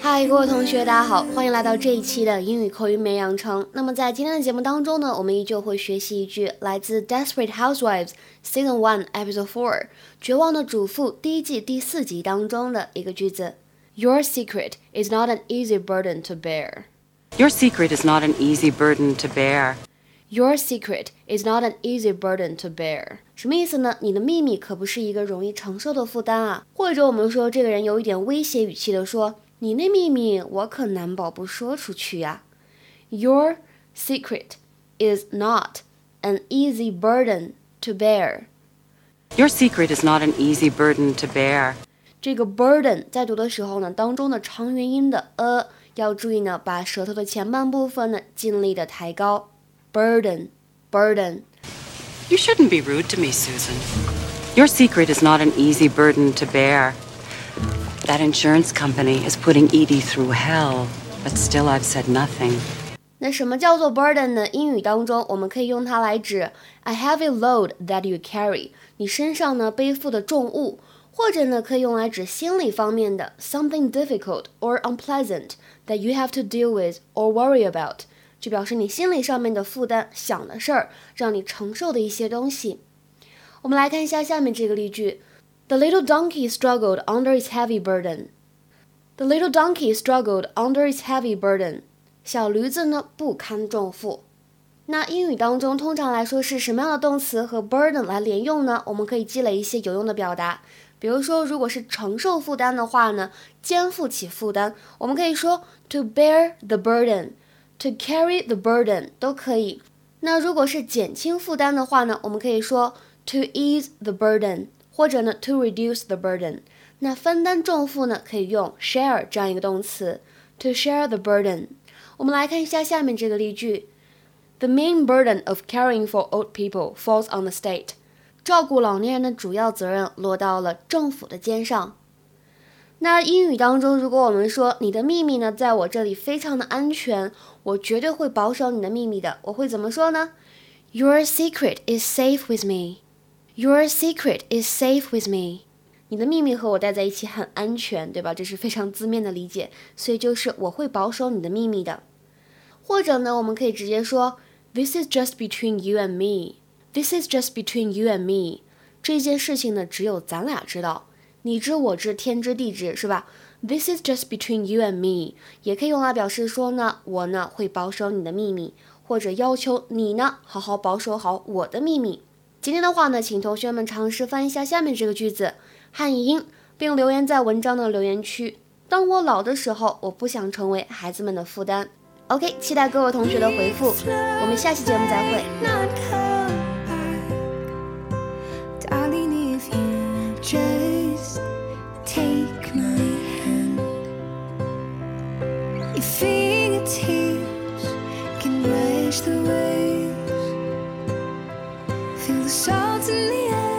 嗨，各位同学，大家好，欢迎来到这一期的英语口语美养成。那么在今天的节目当中呢，我们依旧会学习一句来自《Desperate Housewives》Season One Episode Four《绝望的主妇》第一季第四集当中的一个句子：Your secret is not an easy burden to bear. Your secret is not an easy burden to bear. Your secret is not an easy burden to bear. 什么意思呢？你的秘密可不是一个容易承受的负担啊。或者我们说，这个人有一点威胁语气的说。你那秘密我可难保不说出去呀。Your secret is not an easy burden to bear. Your secret is not an easy burden to bear. 这个 burden 在读的时候呢，当中的长元音的 a 要注意呢，把舌头的前半部分呢尽力的抬高。burden burden. You shouldn't be rude to me, Susan. Your secret is not an easy burden to bear. That insurance company is putting Edie through hell, but still I've said nothing. 那什么叫做 burden 呢？英语当中我们可以用它来指 a heavy load that you carry，你身上呢背负的重物，或者呢可以用来指心理方面的 something difficult or unpleasant that you have to deal with or worry about， 就表示你心理上面的负担、想的事儿，让你承受的一些东西。我们来看一下下面这个例句。The little donkey struggled under its heavy burden. The little donkey struggled under its heavy burden. 小驴子呢不堪重负。那英语当中通常来说是什么样的动词和 burden 来连用呢？我们可以积累一些有用的表达。比如说，如果是承受负担的话呢，肩负起负担，我们可以说 to bear the burden to carry the burden 都可以。那如果是减轻负担的话呢，我们可以说 to ease the burden。或者呢，to reduce the burden，那分担重负呢，可以用 share 这样一个动词，to share the burden。我们来看一下下面这个例句：The main burden of caring for old people falls on the state。照顾老年人的主要责任落到了政府的肩上。那英语当中，如果我们说你的秘密呢，在我这里非常的安全，我绝对会保守你的秘密的，我会怎么说呢？Your secret is safe with me。Your secret is safe with me。你的秘密和我待在一起很安全，对吧？这是非常字面的理解，所以就是我会保守你的秘密的。或者呢，我们可以直接说，This is just between you and me。This is just between you and me。这件事情呢，只有咱俩知道，你知我知，天知地知，是吧？This is just between you and me，也可以用来表示说呢，我呢会保守你的秘密，或者要求你呢好好保守好我的秘密。今天的话呢，请同学们尝试翻译一下下面这个句子汉译英，并留言在文章的留言区。当我老的时候，我不想成为孩子们的负担。OK，期待各位同学的回复。我们下期节目再会。can the waves. Feel the salt in the air.